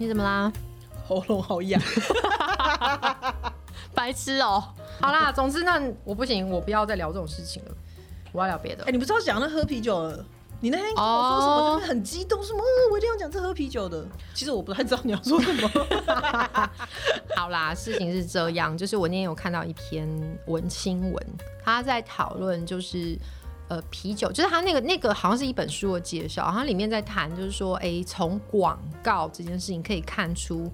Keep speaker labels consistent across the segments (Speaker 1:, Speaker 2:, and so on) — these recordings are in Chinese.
Speaker 1: 你怎么啦？
Speaker 2: 喉咙好痒。
Speaker 1: 白痴哦、好啦，总之那我不行，我不要再聊这种事情了，我要聊别的
Speaker 2: 哎、。你不是要讲那喝啤酒了？你那天跟我说什么？
Speaker 1: 哦
Speaker 2: 就是很激动，什么、呃我一定要讲这喝啤酒的。其实我不太知道你要说什么。
Speaker 1: 好啦，事情是这样，就是我那天有看到一篇文新闻，他在讨论就是呃啤酒，就是他那个那个好像是一本书的介绍，然后里面在谈就是说，哎、从广告这件事情可以看出。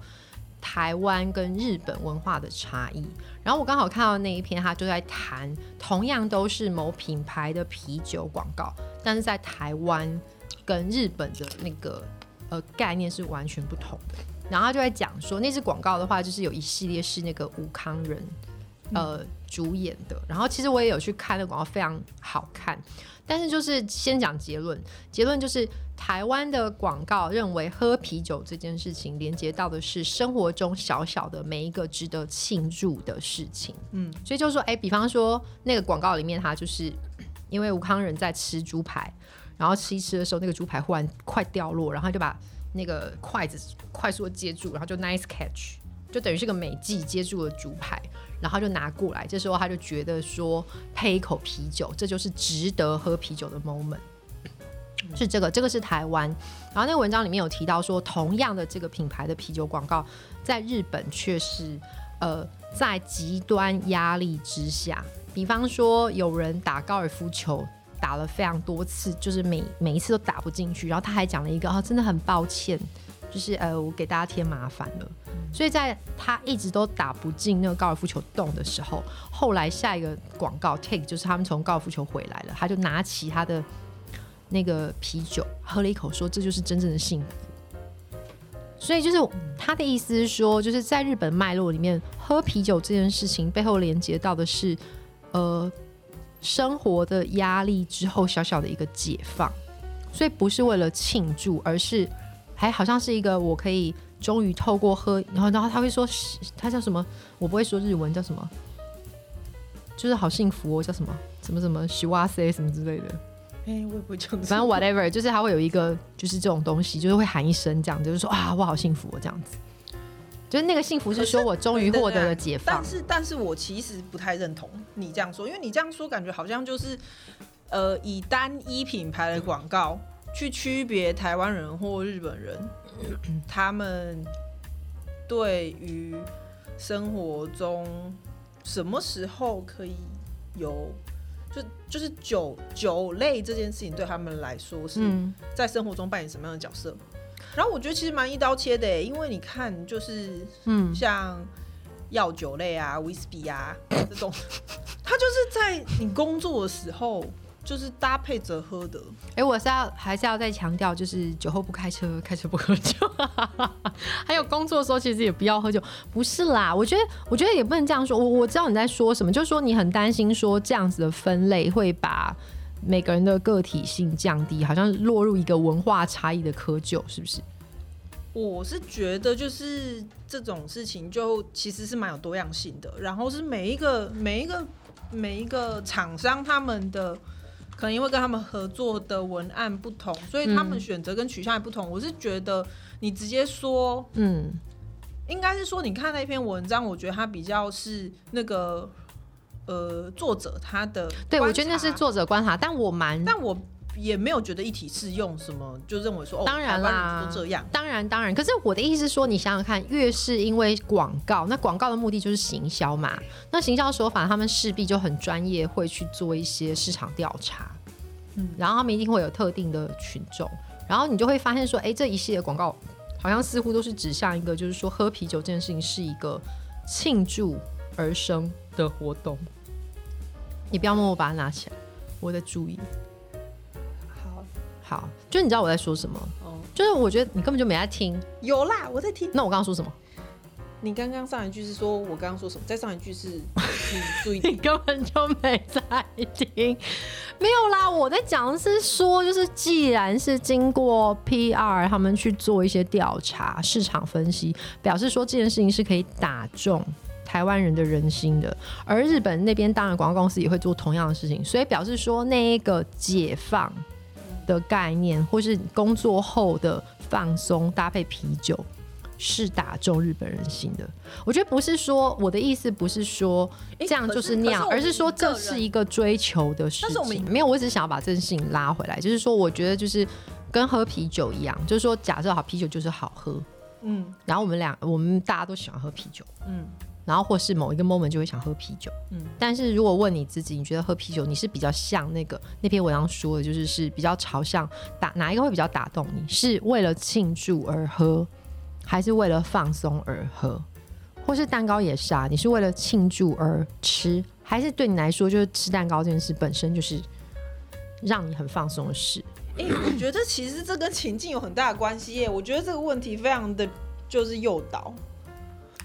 Speaker 1: 台湾跟日本文化的差异，然后我刚好看到那一篇，他就在谈，同样都是某品牌的啤酒广告，但是在台湾跟日本的那个呃概念是完全不同的。然后他就在讲说，那支广告的话，就是有一系列是那个武康人呃主演的。然后其实我也有去看那个广告，非常好看。但是就是先讲结论，结论就是台湾的广告认为喝啤酒这件事情连接到的是生活中小小的每一个值得庆祝的事情。嗯，所以就是说，哎、比方说那个广告里面，他就是因为吴康仁在吃猪排，然后吃一吃的时候，那个猪排忽然快掉落，然后他就把那个筷子快速的接住，然后就 nice catch，就等于是个美技接住了竹排，然后就拿过来。这时候他就觉得说，配一口啤酒，这就是值得喝啤酒的 moment。是这个，这个是台湾。然后那个文章里面有提到说，同样的这个品牌的啤酒广告，在日本却是呃在极端压力之下，比方说有人打高尔夫球。打了非常多次，就是每每一次都打不进去，然后他还讲了一个啊，真的很抱歉，就是呃，我给大家添麻烦了。所以在他一直都打不进那个高尔夫球洞的时候，后来下一个广告 take 就是他们从高尔夫球回来了，他就拿起他的那个啤酒喝了一口，说这就是真正的幸福。所以就是他的意思是说，就是在日本脉络里面，喝啤酒这件事情背后连接到的是，呃，生活的压力之后小小的一个解放，所以不是为了庆祝，而是还好像是一个我可以终于透过喝，然后然后他会说他叫什么，我不会说日文叫什么，就是好幸福哦，叫什么？什么什么喜哇塞什么之类的，
Speaker 2: 哎、我也不会讲。
Speaker 1: 反正 whatever，就是他会有一个就是这种东西，就是会喊一声这样，就是说啊我好幸福哦这样子，就是那个幸福是说我终于获得了解放。
Speaker 2: 但，是，但是我其实不太认同你这样说，因为你这样说感觉好像就是，呃，以单一品牌的广告去区别台湾人或日本人，他们对于生活中什么时候可以有，就就是酒酒类这件事情对他们来说是
Speaker 1: 嗯
Speaker 2: 在生活中扮演什么样的角色。然后我觉得其实蛮一刀切的，因为你看，就是
Speaker 1: 嗯，
Speaker 2: 像药酒类啊、威士忌啊这种，它就是在你工作的时候就是搭配着喝的。
Speaker 1: 哎、我是要还是要再强调，就是酒后不开车，开车不喝酒。还有工作的时候，其实也不要喝酒。不是啦，我觉得，我觉得也不能这样说。我我知道你在说什么，就是说你很担心说这样子的分类会把每个人的个体性降低，好像落入一个文化差异的窠臼，是不是？
Speaker 2: 我是觉得就是这种事情就其实是蛮有多样性的，然后是每一个每一个每一个厂商他们的可能因为跟他们合作的文案不同，所以他们
Speaker 1: 嗯
Speaker 2: 选择跟取向也不同。我是觉得你直接说
Speaker 1: 嗯
Speaker 2: 应该是说，你看那篇文章，我觉得他比较是那个呃作者他的，
Speaker 1: 对，我觉得那是，作者观察，但我蛮
Speaker 2: 但我也没有觉得一体适用什么，就认为说哦，
Speaker 1: 当然啦
Speaker 2: 人都这样。
Speaker 1: 当然，当然。可是我的意思是说，你想想看，越是因为广告，那广告的目的就是行销嘛。那行销手法，他们势必就很专业，会去做一些市场调查。嗯，然后他们一定会有特定的群众，然后你就会发现说，哎，这一系列广告好像似乎都是指向一个，就是说喝啤酒这件事情是一个庆祝而生的活动。你不要默默把它拿起来，我在注意。
Speaker 2: 好
Speaker 1: 好，就你知道我在说什么，
Speaker 2: 哦，
Speaker 1: 就是我觉得你根本就没在听。
Speaker 2: 有啦，我在听。
Speaker 1: 那我刚刚说什么？
Speaker 2: 你刚刚上一句是说我刚刚说什么？再上一句是 你注意
Speaker 1: 你根本就没在听，没有啦。我在讲的是说，就是既然是经过 PR 他们去做一些调查、市场分析，表示说这件事情是可以打中台湾人的人心的，而日本那边当然广告公司也会做同样的事情，所以表示说那一个解放的概念，或是工作后的放松搭配啤酒。是打中日本人心的。我觉得不是说我的意思不是说这样就是那样，
Speaker 2: 可是是
Speaker 1: 而是说这是一个追求的事情。没有，我只是想要把这件事情拉回来，就是说，我觉得就是跟喝啤酒一样，就是说，假设好啤酒就是好喝，
Speaker 2: 嗯
Speaker 1: 然后我们俩我们大家都喜欢喝啤酒，
Speaker 2: 嗯
Speaker 1: 然后或是某一个 moment 就会想喝啤酒。
Speaker 2: 嗯，
Speaker 1: 但是如果问你自己，你觉得喝啤酒你是比较像那个那篇文章说的，就是是比较朝向打哪一个会比较打动你？是为了庆祝而喝，还是为了放松而喝？或是蛋糕也是啊，你是为了庆祝而吃，还是对你来说就是吃蛋糕这件事本身就是让你很放松的事？
Speaker 2: 哎、我觉得其实这跟情境有很大的关系耶。我觉得这个问题非常的就是诱导，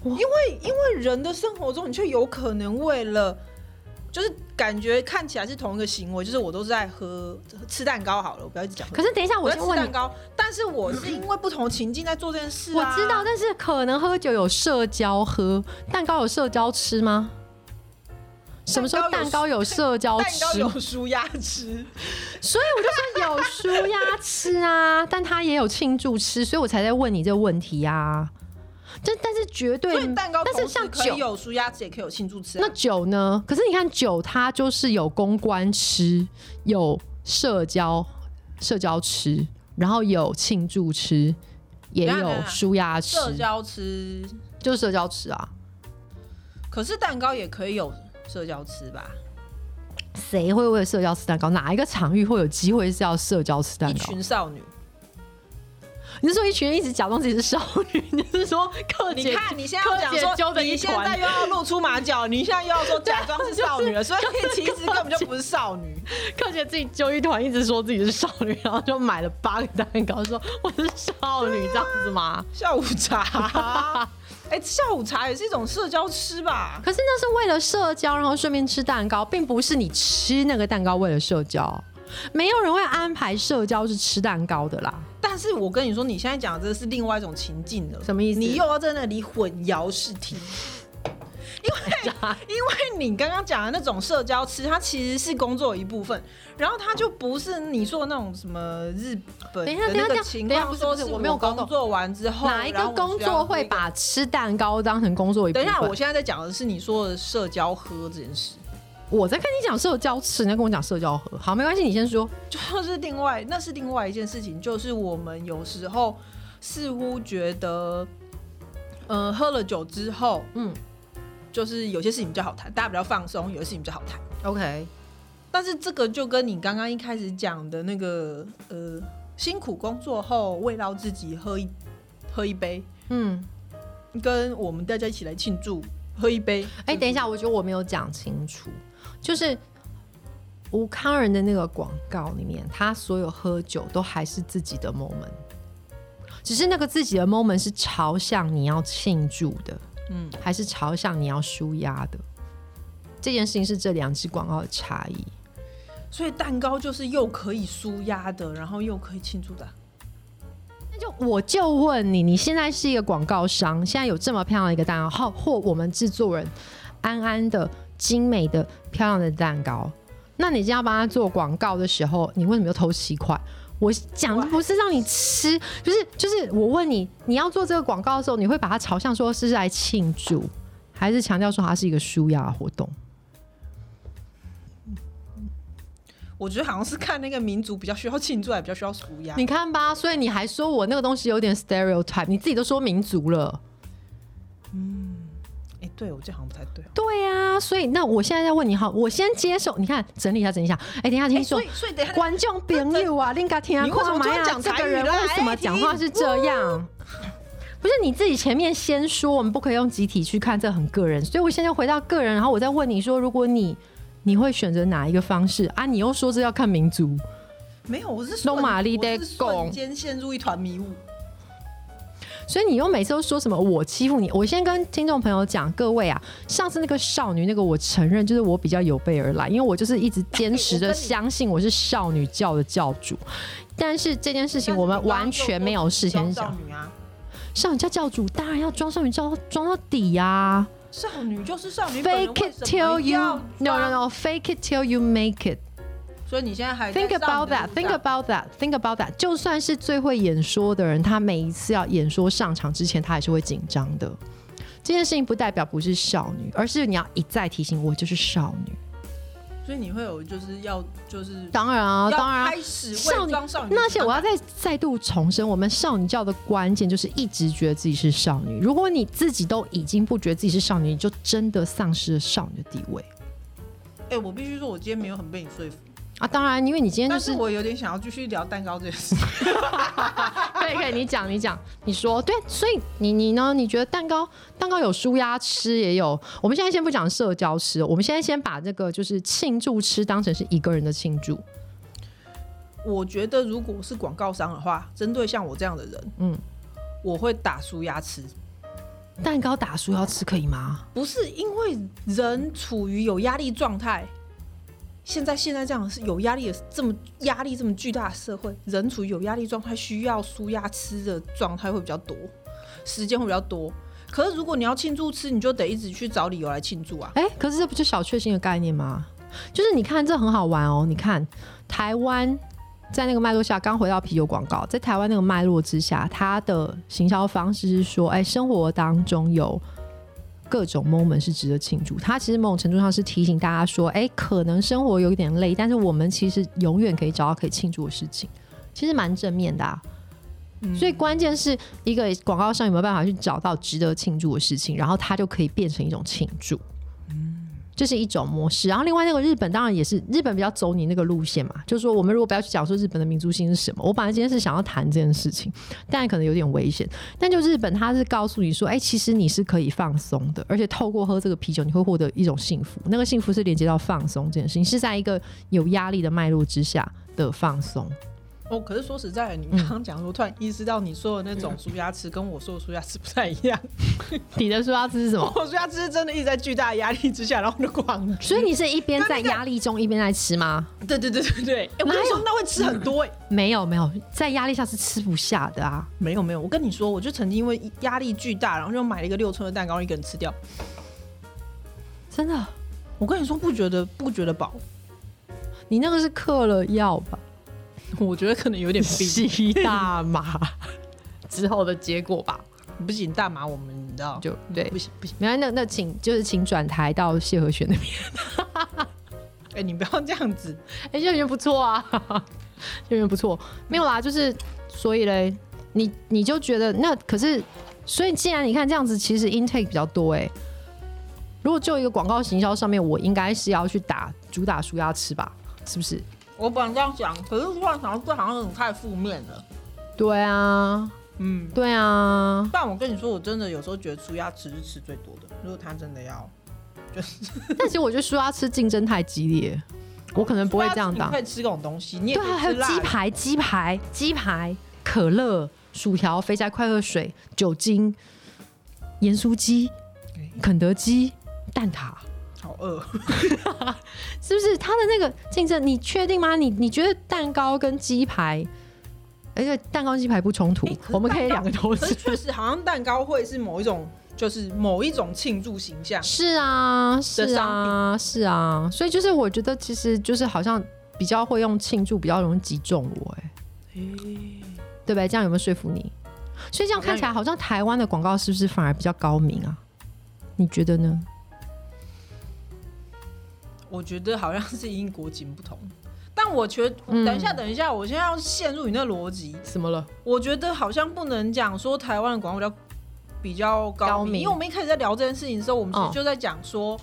Speaker 2: 因为因为人的生活中，你却有可能为了。就是感觉看起来是同一个行为，就是我都是在喝吃蛋糕好了，我不要一直讲。
Speaker 1: 可是等一下，
Speaker 2: 我
Speaker 1: 先问你，
Speaker 2: 蛋糕，但是我是因为不同情境在做这件事啊。
Speaker 1: 我知道，但是可能喝酒有社交喝，蛋糕有社交吃吗？什么时候蛋糕有社交
Speaker 2: 蛋糕
Speaker 1: 吃？
Speaker 2: 有舒压吃，
Speaker 1: 所以我就说有舒压吃啊，但他也有庆祝吃，所以我才在问你这个问题啊。这但是绝对
Speaker 2: 所以蛋糕
Speaker 1: 但是像酒
Speaker 2: 可以有舒压吃，也可以有庆祝吃、啊。
Speaker 1: 那酒呢？可是你看酒，它就是有公关吃，有社交社交吃，然后有庆祝吃，也有舒压吃，
Speaker 2: 社交吃，
Speaker 1: 就是社交吃啊。
Speaker 2: 可是蛋糕也可以有社交吃吧？
Speaker 1: 谁会为了社交吃蛋糕？哪一个场域会有机会是要社交吃蛋糕
Speaker 2: 一
Speaker 1: 糕？
Speaker 2: 群少女，
Speaker 1: 你是说一群人一直假装自己是少女？你是说克姐？
Speaker 2: 你看你现在要讲说，
Speaker 1: 着一
Speaker 2: 你现在又要露出马脚，你现在又要说假装是少女了，所以其实根本就不是少女。
Speaker 1: 柯姐自己揪一团，一直说自己是少女，然后就买了八个蛋糕，说我是少女，这样子吗？
Speaker 2: 下午茶，哎、下午茶也是一种社交吃吧？
Speaker 1: 可是那是为了社交，然后顺便吃蛋糕，并不是你吃那个蛋糕为了社交。没有人会安排社交是吃蛋糕的啦。
Speaker 2: 但是我跟你说，你现在讲的这是另外一种情境了，
Speaker 1: 什么意思？
Speaker 2: 你又要在那里混淆视听。因为 因为你刚刚讲的那种社交吃，它其实是工作一部分，然后它就不是你说的那种什么日本
Speaker 1: 等一下
Speaker 2: 的那个情况，说
Speaker 1: 是我没有
Speaker 2: 工作完之后，
Speaker 1: 哪一个工作会把吃蛋糕当成工作一部分？
Speaker 2: 等一下，我现在在讲的是你说的社交喝这件事，
Speaker 1: 我在跟你讲社交吃，你在跟我讲社交喝。好，没关系，你先说。
Speaker 2: 就是另外那是另外一件事情，就是我们有时候似乎觉得，呃，喝了酒之后，
Speaker 1: 嗯
Speaker 2: 就是有些事情比较好谈，大家比较放松，有些事情比较好谈。
Speaker 1: ，OK，
Speaker 2: 但是这个就跟你刚刚一开始讲的那个，呃，辛苦工作后慰劳自己喝一喝一杯，
Speaker 1: 嗯，
Speaker 2: 跟我们大家一起来庆祝喝一杯。
Speaker 1: 哎、等一下，我觉得我没有讲清楚，就是吴康仁的那个广告里面，他所有喝酒都还是自己的 moment，只是那个自己的 moment 是朝向你要庆祝的，
Speaker 2: 嗯，
Speaker 1: 还是朝向你要舒压的。这件事情是这两支广告的差异。
Speaker 2: 所以蛋糕就是又可以舒压的，然后又可以庆祝的。
Speaker 1: 那就我就问你，你现在是一个广告商，现在有这么漂亮的一个蛋糕，或或我们制作人安安的精美的漂亮的蛋糕，那你今天要帮他做广告的时候，你为什么又偷七块？我讲的不是让你吃，就是就是我问你，你要做这个广告的时候，你会把它朝向说是来庆祝，还是强调说它是一个舒压活动？
Speaker 2: 我觉得好像是看那个民族比较需要庆祝，还比较需要舒压。
Speaker 1: 你看吧，所以你还说我那个东西有点 stereotype，你自己都说民族了。
Speaker 2: 哎、对我这样好像不太对哦。
Speaker 1: 对呀、所以那我现在在问你，好，我先接受。你看，整理一下，整理一下。哎、等一下，
Speaker 2: 哎、
Speaker 1: 听说、
Speaker 2: 所以所以等下，
Speaker 1: 观众朋友啊，
Speaker 2: 你为什么突然
Speaker 1: 呀
Speaker 2: 讲
Speaker 1: 这个人为什么
Speaker 2: 哎
Speaker 1: 讲话是这样？不是你自己前面先说，我们不可以用集体去看，这很个人。所以我现在回到个人，然后我再问你说，如果你你会选择哪一个方式啊？你又说是要看民族，
Speaker 2: 没有，我是
Speaker 1: 弄
Speaker 2: 瞬
Speaker 1: 玛丽在
Speaker 2: 我是瞬间陷入一团迷雾。
Speaker 1: 所以你又每次都说什么我欺负你？我先跟听众朋友讲，各位啊，上次那个少女那个，我承认就是我比较有备而来，因为我就是一直坚持的
Speaker 2: 我跟你
Speaker 1: 相信我是少女教的教主。但是这件事情我们完全没有事先讲，
Speaker 2: 少女啊，
Speaker 1: 少女教教主当然要装少女教装到底呀、
Speaker 2: 少女就是少女
Speaker 1: ，Fake it till you no no no fake it till you make it。
Speaker 2: 所以你现在还在
Speaker 1: Think about that, think about that. Think about that. 就算是最会演说的人，他每一次要演说上场之前，他还是会紧张的。这件事情不代表不是少女，而是你要一再提醒我就是少女。
Speaker 2: 所以你会有就是要就是
Speaker 1: 当然啊，当然啊、
Speaker 2: 开始
Speaker 1: 少女
Speaker 2: 少女
Speaker 1: 那些我要再再度重申，我们少女教的关键就是一直觉得自己是少女。如果你自己都已经不觉得自己是少女，你就真的丧失了少女的地位
Speaker 2: 哎、我必须说，我今天没有很被你说服，
Speaker 1: 啊！当然，因为你今天就
Speaker 2: 但是我有点想要继续聊蛋糕这件事。
Speaker 1: 可以可以，你讲你讲，你说对，所以你你呢？你觉得蛋糕蛋糕有舒压吃，也有。我们现在先不讲社交吃，我们现在先把这个就是庆祝吃当成是一个人的庆祝。
Speaker 2: 我觉得如果是广告商的话，针对像我这样的人，
Speaker 1: 嗯
Speaker 2: 嗯，我会打输压吃。
Speaker 1: 蛋糕打输要吃可以吗？
Speaker 2: 不是因为人处于有压力状态，现在现在这样是有压力的这么压力这么巨大的社会，人处于有压力状态，需要舒压吃的状态会比较多，时间会比较多。可是如果你要庆祝吃，你就得一直去找理由来庆祝啊。
Speaker 1: 哎、可是这不就小确幸的概念吗？就是你看，这很好玩哦。你看台湾在那个脉络下，刚回到啤酒广告，在台湾那个脉络之下，它的行销方式是说，哎、生活当中有各种 moment 是值得庆祝。它其实某种程度上是提醒大家说，哎、可能生活有一点累，但是我们其实永远可以找到可以庆祝的事情，其实蛮正面的、啊。所以关键是一个广告商有没有办法去找到值得庆祝的事情，然后它就可以变成一种庆祝。这是一种模式，然后另外那个日本当然也是日本比较走你那个路线嘛，就是说我们如果不要去讲说日本的民族性是什么，我本来今天是想要谈这件事情，但可能有点危险。但就日本，它是告诉你说，哎、其实你是可以放松的，而且透过喝这个啤酒，你会获得一种幸福，那个幸福是连接到放松这件事情，是在一个有压力的脉络之下的放松。
Speaker 2: 哦，可是说实在的，你刚刚讲说，突然意识到你说的那种舒压吃跟我说的舒压吃不太一样。
Speaker 1: 你的舒压吃是什么？
Speaker 2: 我舒压吃是真的一直在巨大的压力之下，然后就狂吃。
Speaker 1: 所以你是一边在压力中一边在吃吗？
Speaker 2: 对对对对对，哎、我跟你说，那会吃很多哎、
Speaker 1: 没有没有，在压力下是吃不下的啊。
Speaker 2: 没有没有，我跟你说，我就曾经因为压力巨大，然后就买了一个六寸的蛋糕，一个人吃掉。
Speaker 1: 真的，
Speaker 2: 我跟你说，不觉得不觉得饱，
Speaker 1: 你那个是嗑了药吧？
Speaker 2: 我觉得可能有点病。
Speaker 1: 吸大麻 之后的结果吧，
Speaker 2: 不行，大麻我们你知道，
Speaker 1: 就对
Speaker 2: 不。行不行。
Speaker 1: 没关系那那请就是请转台到谢和弦那边，
Speaker 2: 哎、你不要这样子。
Speaker 1: 哎、谢和弦不错啊，谢和弦不错。没有啦，就是所以嘞，你你就觉得那可是，所以既然你看这样子，其实 intake 比较多哎、如果就一个广告行销上面，我应该是要去打主打舒压吃吧，是不是？
Speaker 2: 我本来这样想，可是突然想到，这好像有点太负面了。
Speaker 1: 对啊，
Speaker 2: 嗯，
Speaker 1: 对啊，
Speaker 2: 但我跟你说，我真的有时候觉得舒压吃是吃最多的。如果他真的要，就是
Speaker 1: 但其实我觉得舒压吃竞争太激烈，我可能不会这样打
Speaker 2: 你可。以吃这种东西，你也
Speaker 1: 对啊，还有。鸡排、鸡排、鸡排、可乐、薯条、肥宅快乐水、酒精、盐酥鸡、肯德基、蛋挞，
Speaker 2: 好饿。
Speaker 1: 是不是？他的那个竞争，你确定吗？你你觉得蛋糕跟鸡排，而且蛋糕鸡排不冲突我们可以两个都
Speaker 2: 可是
Speaker 1: 吃。
Speaker 2: 确实，好像蛋糕会是某一种，就是某一种庆祝形象。
Speaker 1: 是啊，是啊，是啊，所以就是我觉得，其实就是好像比较会用庆祝，比较容易击中我、哎，对不对？这样有没有说服你？所以这样看起来，好像台湾的广告是不是反而比较高明啊？你觉得呢？
Speaker 2: 我觉得好像是因国情不同。但我觉得，
Speaker 1: 嗯
Speaker 2: 等一下，等一下，我现在要陷入你那逻辑。
Speaker 1: 什么了？
Speaker 2: 我觉得好像不能讲说台湾的广告比较比较高明，因为我们一开始在聊这件事情的时候，我们其
Speaker 1: 哦
Speaker 2: 实就在讲说，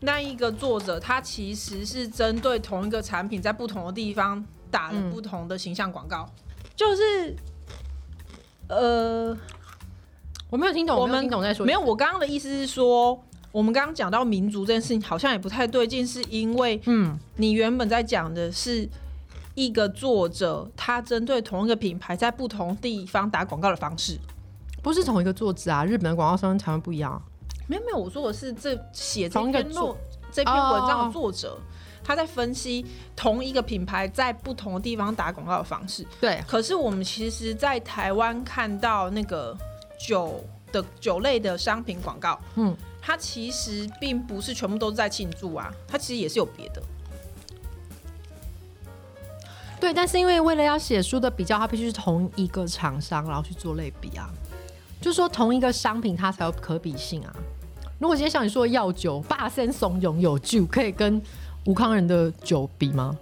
Speaker 2: 那一个作者他其实是针对同一个产品，在不同的地方打了
Speaker 1: 嗯
Speaker 2: 不同的形象广告，就是呃，
Speaker 1: 我没有听懂，
Speaker 2: 我们
Speaker 1: 听懂在说
Speaker 2: 没有，我刚刚的意思是说，我们刚刚讲到民族这件事情，好像也不太对劲，是因为
Speaker 1: 嗯，
Speaker 2: 你原本在讲的是一个作者，他针对同一个品牌在不同地方打广告的方式。
Speaker 1: 不是同一个作者啊，日本的广告商跟台湾不一样啊。
Speaker 2: 没有没有，我说的是这写这
Speaker 1: 同一个
Speaker 2: 篇论这篇文章的作者，他在分析同一个品牌在不同的地方打广告的方式。
Speaker 1: 对，
Speaker 2: 可是我们其实，在台湾看到那个酒的酒类的商品广告，
Speaker 1: 嗯，
Speaker 2: 它其实并不是全部都是在庆祝啊，它其实也是有别的。
Speaker 1: 对，但是因为为了要写书的比较，它必须是同一个厂商，然后去做类比啊，就是说同一个商品它才有可比性啊。如果今天像你说的药酒，霸森怂恿有酒，可以跟吴康仁的酒比吗？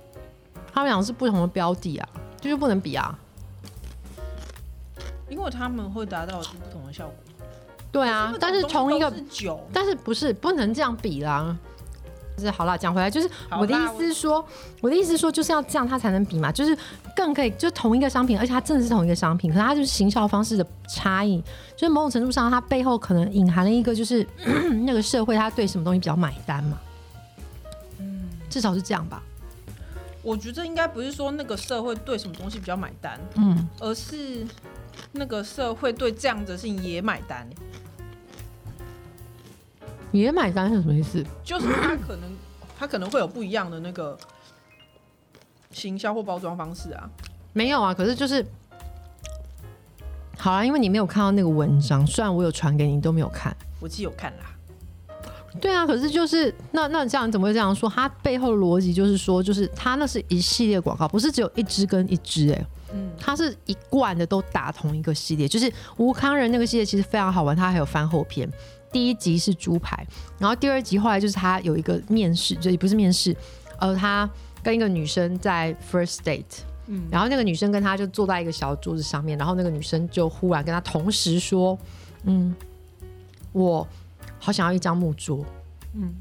Speaker 1: 他们俩是不同的标的啊，就是不能比啊。
Speaker 2: 因为他们会达到不同的效果。
Speaker 1: 对啊，但是同一个
Speaker 2: 酒，
Speaker 1: 但是不是不能这样比啦。就是好啦，讲回来，就是我的意思是说，我的意思是说，就是要这样，它才能比嘛，就是更可以，就同一个商品，而且它真的是同一个商品，可是它就是行销方式的差异，就是某种程度上，它背后可能隐含了一个，就是 那个社会它对什么东西比较买单嘛，嗯，至少是这样吧，
Speaker 2: 我觉得应该不是说那个社会对什么东西比较买单，
Speaker 1: 嗯，
Speaker 2: 而是那个社会对这样子的事情也买单，
Speaker 1: 也买单是什么意思？
Speaker 2: 就是他可能他可能会有不一样的那个行销或包装方式啊。
Speaker 1: 没有啊，可是就是。好啦，因为你没有看到那个文章，虽然我有传给你，你都没有看。
Speaker 2: 我其实有看啦，
Speaker 1: 对啊，可是就是那那这样你怎么会这样说？它背后的逻辑就是说，就是它那是一系列广告，不是只有一支跟一支哎、
Speaker 2: 嗯，
Speaker 1: 它是一贯的都打同一个系列。就是吴康仁那个系列其实非常好玩，它还有番后篇。第一集是猪排，然后第二集后来就是他有一个面试，就也不是面试，呃，他跟一个女生在 first date，
Speaker 2: 嗯。
Speaker 1: 然后那个女生跟他就坐在一个小桌子上面，然后那个女生就忽然跟他同时说，嗯，我好想要一张木桌，
Speaker 2: 嗯，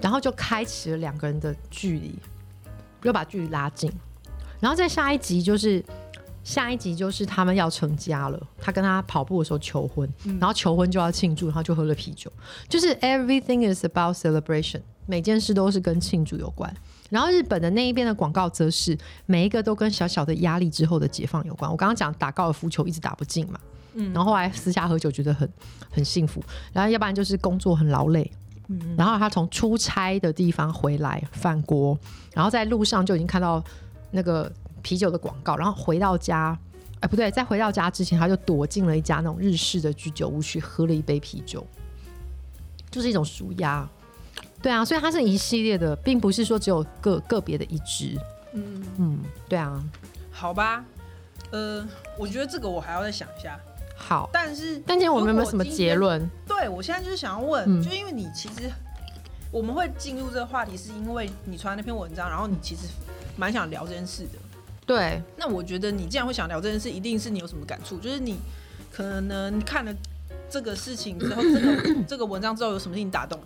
Speaker 1: 然后就开启了两个人的距离，又把距离拉近。然后在下一集就是下一集就是他们要成家了，他跟他跑步的时候求婚，
Speaker 2: 嗯。
Speaker 1: 然后求婚就要庆祝，然后就喝了啤酒，就是 everything is about celebration，每件事都是跟庆祝有关。然后日本的那一边的广告则是每一个都跟小小的压力之后的解放有关。我刚刚讲打高尔夫球一直打不进嘛，
Speaker 2: 嗯。
Speaker 1: 然后后来私下喝酒觉得很很幸福，然后要不然就是工作很劳累，
Speaker 2: 嗯。
Speaker 1: 然后他从出差的地方回来饭锅，然后在路上就已经看到那个啤酒的广告，然后回到家，哎不对，在回到家之前他就躲进了一家那种日式的居酒屋去喝了一杯啤酒，就是一种舒压。对啊，所以它是一系列的，并不是说只有个个别的一支。
Speaker 2: 嗯，
Speaker 1: 嗯，对啊，
Speaker 2: 好吧，呃，我觉得这个我还要再想一下。
Speaker 1: 好。
Speaker 2: 但是，
Speaker 1: 但今天我们有没有什么结论？
Speaker 2: 对我现在就是想要问，
Speaker 1: 嗯
Speaker 2: 就因为你其实我们会进入这个话题，是因为你传那篇文章，然后你其实蛮想聊这件事的。
Speaker 1: 对，
Speaker 2: 那我觉得你既然会想聊这件事，一定是你有什么感触，就是你可能看了这个事情之后，这个 这个文章之后有什么事情打动？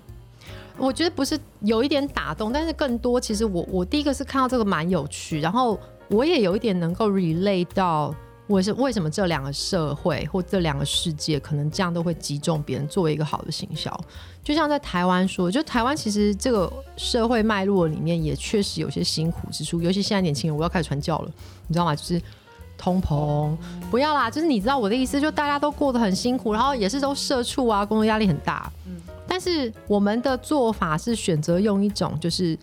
Speaker 1: 我觉得不是有一点打动，但是更多其实我我第一个是看到这个蛮有趣，然后我也有一点能够 relate 到我是为什么这两个社会或这两个世界可能这样都会击中别人作为一个好的行销。就像在台湾说，就台湾其实这个社会脉络里面也确实有些辛苦之处，尤其现在年轻人，我要开始传教了，你知道吗？就是通膨，不要啦，就是你知道我的意思，就大家都过得很辛苦，然后也是都社畜啊，工作压力很大，
Speaker 2: 嗯
Speaker 1: 但是我们的做法是选择用一种就是。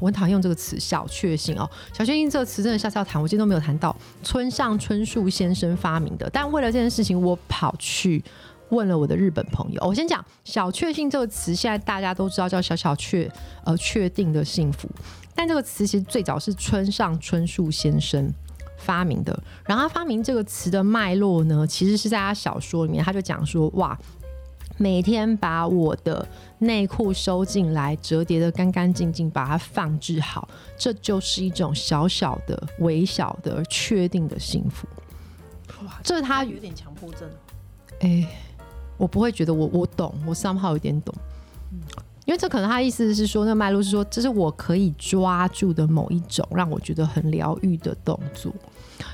Speaker 1: 我很讨厌用这个词“小确幸”哦，“小确幸”这个词真的下次要谈，我今天都没有谈到。村上春树先生发明的，但为了这件事情，我跑去问了我的日本朋友。我先讲“小确幸”这个词，现在大家都知道叫“小小确”，呃，确定的幸福。但这个词其实最早是村上春树先生发明的。然后他发明这个词的脉络呢，其实是在他小说里面，他就讲说，哇，每天把我的内裤收进来，折叠的干干净净，把它放置好，这就是一种小小的、微小的、确定的幸福。
Speaker 2: 哇，
Speaker 1: 这是他
Speaker 2: 有点强迫症。
Speaker 1: 哎、我不会觉得我我懂，我 somehow 有点懂，因为这可能他意思是说，那脉络是说，这是我可以抓住的某一种让我觉得很疗愈的动作。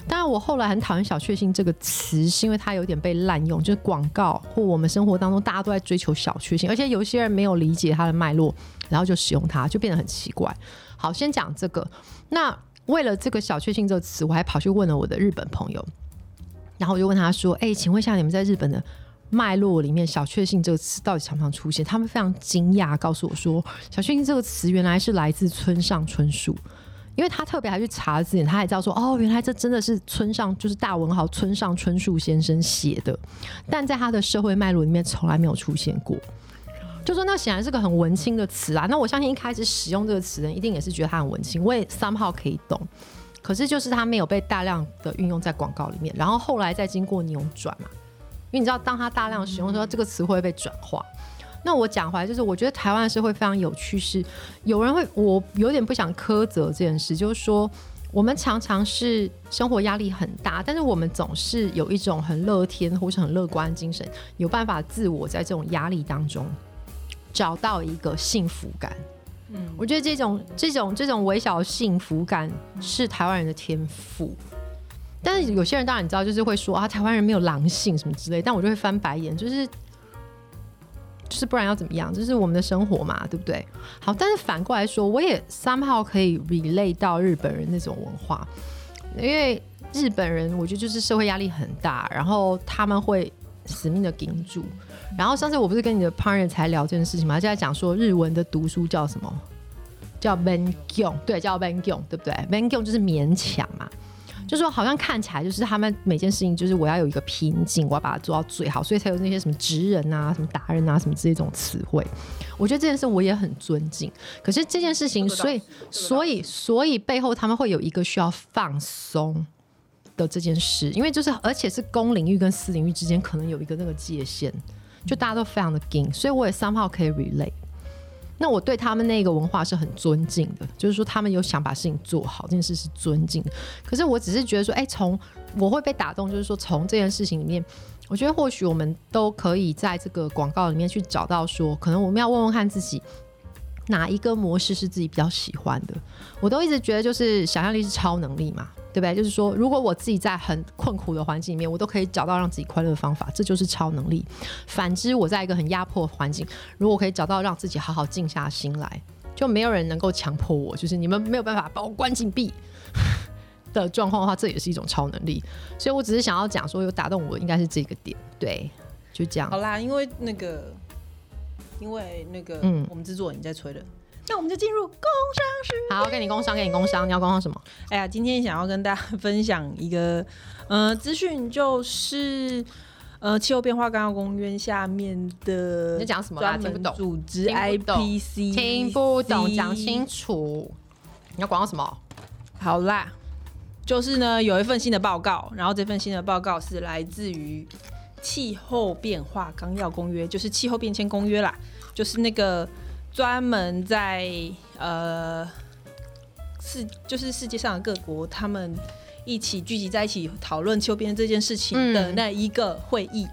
Speaker 1: 当然，我后来很讨厌“小确幸”这个词，是因为它有点被滥用，就是广告或我们生活当中大家都在追求小确幸，而且有些人没有理解它的脉络，然后就使用它，就变得很奇怪。好，先讲这个。那为了这个“小确幸”这个词，我还跑去问了我的日本朋友，然后我就问他说：“哎、请问一下，你们在日本的脉络里面，‘小确幸’这个词到底常不常出现？”他们非常惊讶，告诉我说：“小确幸这个词原来是来自村上春树。”因为他特别还去查字典，他还知道说哦，原来这真的是村上就是大文豪村上春树先生写的，但在他的社会脉络里面从来没有出现过。就说那显然是个很文青的词啊。那我相信一开始使用这个词的人一定也是觉得它很文青，我也 somehow 可以懂。可是就是它没有被大量的运用在广告里面，然后后来再经过扭转嘛，因为你知道，当他大量使用的时候，这个词会被转化。那我讲回来，就是我觉得台湾社会非常有趣，是有人会，我有点不想苛责这件事，就是说我们常常是生活压力很大，但是我们总是有一种很乐天或是很乐观精神，有办法自我在这种压力当中找到一个幸福感。嗯，我觉得这种这种这种微小的幸福感是台湾人的天赋。但是有些人当然你知道，就是会说啊，台湾人没有狼性什么之类，但我就会翻白眼，就是。就是不然要怎么样？这是我们的生活嘛，对不对？好，但是反过来说，我也三号可以 relate 到日本人那种文化，因为日本人我觉得就是社会压力很大，然后他们会死命的盯住。然后上次我不是跟你的 partner 才聊这件事情吗？就在讲说日文的读书叫什么？叫 bengyong，对，叫 bengyong，对不对？bengyong 就是勉强嘛。就说好像看起来就是他们每件事情就是我要有一个瓶颈，我要把它做到最好，所以才有那些什么职人啊、什么达人啊、什么这种词汇。我觉得这件事我也很尊敬。可是这件事情，所以所以所以背后他们会有一个需要放松的这件事，因为就是而且是公领域跟私领域之间可能有一个那个界限，就大家都非常的紧，所以我也三号可以 relate。那我对他们那个文化是很尊敬的，就是说他们有想把事情做好，这件事是尊敬。可是我只是觉得说，哎，从我会被打动，就是说从这件事情里面，我觉得或许我们都可以在这个广告里面去找到说，可能我们要问问看自己。哪一个模式是自己比较喜欢的？我都一直觉得，就是想象力是超能力嘛，对不对？就是说，如果我自己在很困苦的环境里面，我都可以找到让自己快乐的方法，这就是超能力。反之，我在一个很压迫环境，如果可以找到让自己好好静下心来，就没有人能够强迫我，就是你们没有办法把我关禁闭的状况的话，这也是一种超能力。所以我只是想要讲说，有打动我应该是这个点，对，就这样。
Speaker 2: 好啦，因为那个。因为那个，嗯，我们制作人在催了，那我们就进入工商时。
Speaker 1: 好，给你工商，给你工商，你要工商什么？
Speaker 2: 哎呀，今天想要跟大家分享一个呃资讯，就是呃气候变化纲要公约下面的
Speaker 1: 你讲什么？
Speaker 2: 听不懂组织 IPC，
Speaker 1: 听不懂，讲清楚。你要广告什么？
Speaker 2: 好啦，就是呢有一份新的报告，然后这份新的报告是来自于。气候变化纲要公约就是气候变迁公约啦，就是那个专门在呃世就是世界上的各国他们一起聚集在一起讨论秋边这件事情的那一个会议，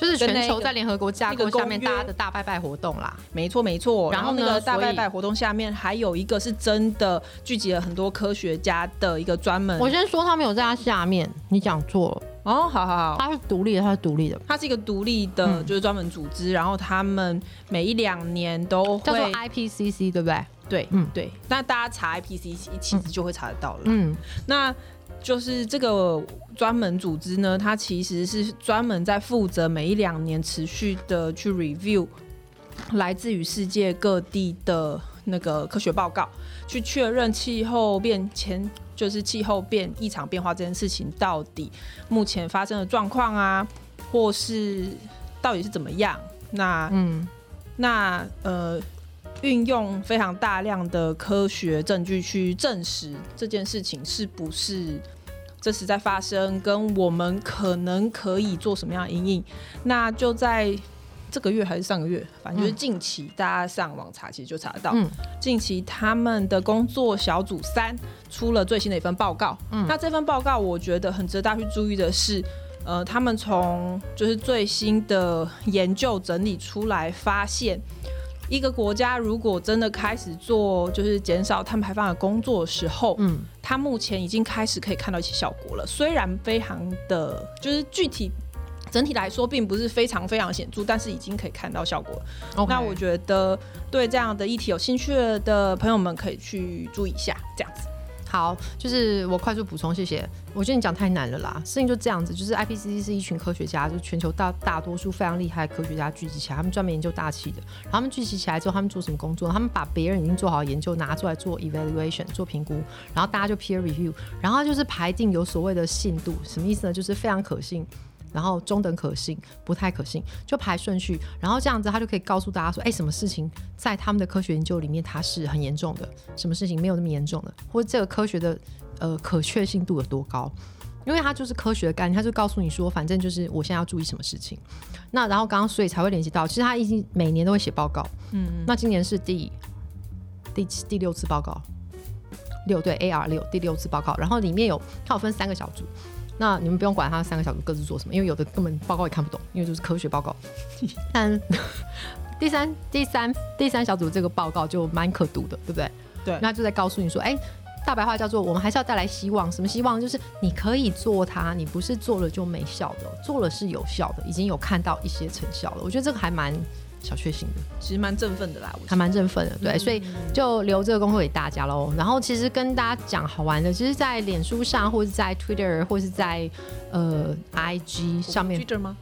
Speaker 1: 就是全球在联合国架构下面大家的大拜拜活动啦。
Speaker 2: 没错没错，然后那个大拜拜活动下面还有一个是真的聚集了很多科学家的一个专门。
Speaker 1: 我先说他没有在他下面，你讲错了。
Speaker 2: 哦，好好好，
Speaker 1: 它是独立的，它是独立的，
Speaker 2: 它是一个独立的，就是专门组织，然后他们每一两年都会
Speaker 1: 叫做 IPCC，对不对？
Speaker 2: 对，嗯，对。那大家查 IPCC，其实就会查得到了。嗯，那就是这个专门组织呢，它其实是专门在负责每一两年持续的去 review 来自于世界各地的那个科学报告，去确认气候变迁。就是气候变异常变化这件事情，到底目前发生的状况啊，或是到底是怎么样？那嗯，那呃，运用非常大量的科学证据去证实这件事情是不是这实在发生，跟我们可能可以做什么样的阴影？那就在。这个月还是上个月，反正就是近期，大家上网查其实就查得到。近期他们的工作小组三出了最新的一份报告。那这份报告我觉得很值得大家去注意的是，呃，他们从就是最新的研究整理出来，发现一个国家如果真的开始做就是减少碳排放的工作的时候，嗯，它目前已经开始可以看到一些效果了。虽然非常的就是具体。整体来说，并不是非常非常显著，但是已经可以看到效果了。那我觉得对这样的议题有兴趣的朋友们，可以去注意一下。这样子，
Speaker 1: 好，就是我快速补充，谢谢。我觉得你讲太难了啦，事情就这样子，就是 IPCC 是一群科学家，就是全球大大多数非常厉害的科学家聚集起来，他们专门研究大气的。然后他们聚集起来之后，他们做什么工作？他们把别人已经做好研究拿出来做 evaluation 做评估，然后大家就 peer review，然后就是排定有所谓的信度，什么意思呢？就是非常可信。然后中等可信，不太可信，就排顺序，然后这样子他就可以告诉大家说，哎，什么事情在他们的科学研究里面它是很严重的，什么事情没有那么严重的，或者这个科学的呃可确信度有多高。因为它就是科学的概念，它就告诉你说，反正就是我现在要注意什么事情。那然后刚刚所以才会联系到，其实他已经每年都会写报告。嗯，那今年是第第七第六次报告，六对 A R 六第六次报告，然后里面有它有分三个小组。那你们不用管他三个小组各自做什么，因为有的根本报告也看不懂，因为就是科学报告。但 第三第三第三小组这个报告就蛮可读的，对不对？
Speaker 2: 对，
Speaker 1: 那就在告诉你说，哎。大白话叫做，我们还是要带来希望。什么希望？就是你可以做它，你不是做了就没效的，做了是有效的，已经有看到一些成效了。我觉得这个还蛮。小确幸的，
Speaker 2: 其实蛮振奋的啦，
Speaker 1: 还蛮振奋的，对，所以就留这个功课给大家喽。然后其实跟大家讲好玩的，其实，在脸书上，或者在 Twitter，或是在呃 IG 上面
Speaker 2: ，Twitter 吗？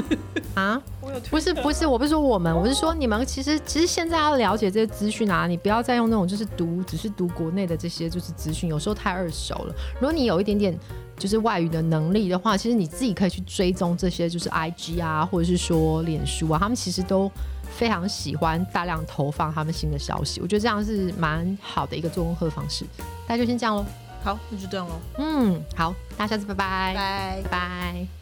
Speaker 1: 啊，不是不是，我不是说我们，我是说你们。其实其实现在要了解这些资讯啊，你不要再用那种就是读只是读国内的这些就是资讯，有时候太二手了。如果你有一点点就是外语的能力的话，其实你自己可以去追踪这些，就是 IG 啊，或者是说脸书啊，他们其实都非常喜欢大量投放他们新的消息。我觉得这样是蛮好的一个做功课方式。大家就先这样喽。
Speaker 2: 好，那就这样喽。
Speaker 1: 嗯，好，大家下次拜拜，
Speaker 2: 拜
Speaker 1: 拜。